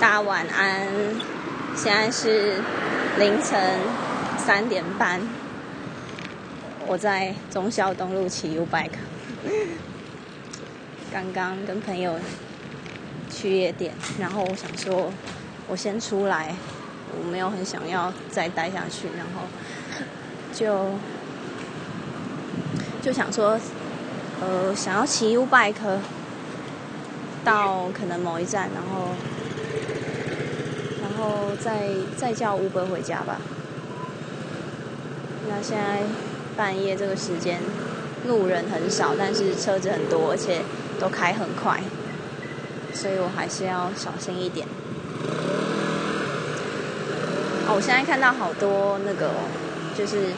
大晚安，现在是凌晨三点半，我在忠孝东路骑 U bike，刚刚跟朋友去夜店，然后我想说，我先出来，我没有很想要再待下去，然后就就想说，呃，想要骑 U bike 到可能某一站，然后。然后再再叫 Uber 回家吧。那现在半夜这个时间，路人很少，但是车子很多，而且都开很快，所以我还是要小心一点。哦，我现在看到好多那个就是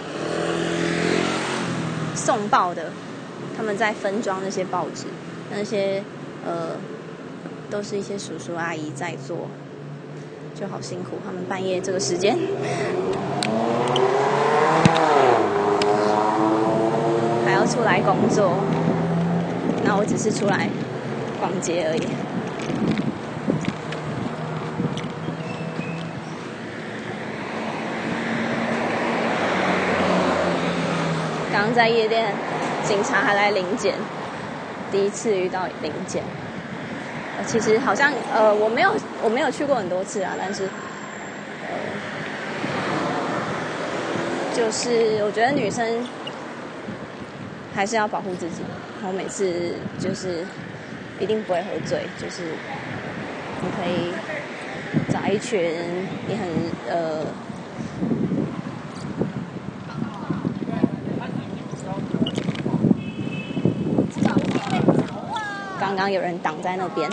送报的，他们在分装那些报纸，那些呃都是一些叔叔阿姨在做。就好辛苦，他们半夜这个时间还要出来工作，那我只是出来逛街而已。刚在夜店，警察还来临检，第一次遇到临检。其实好像呃，我没有我没有去过很多次啊，但是呃，就是我觉得女生还是要保护自己。我每次就是一定不会喝醉，就是你可以找一群你很呃，刚刚有人挡在那边。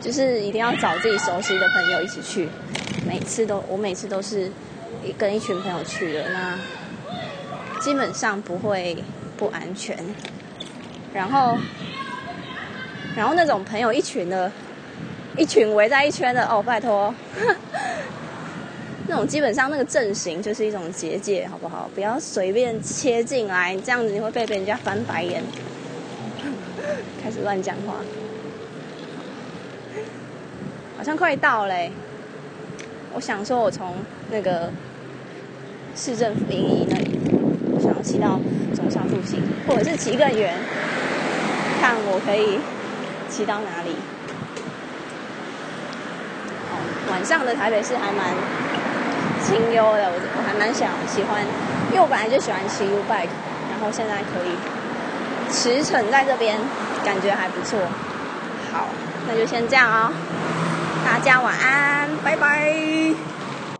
就是一定要找自己熟悉的朋友一起去，每次都我每次都是跟一群朋友去的，那基本上不会不安全。然后，然后那种朋友一群的，一群围在一圈的哦，拜托，那种基本上那个阵型就是一种结界，好不好？不要随便切进来，这样子你会被别人家翻白眼，开始乱讲话。好像快到嘞，我想说，我从那个市政府营仪那里，想要骑到中山附近，或者是骑更远，看我可以骑到哪里。晚上的台北市还蛮清幽的，我我还蛮想喜欢，因为我本来就喜欢骑 U bike，然后现在可以驰骋在这边，感觉还不错。好，那就先这样哦。大家晚安，拜拜。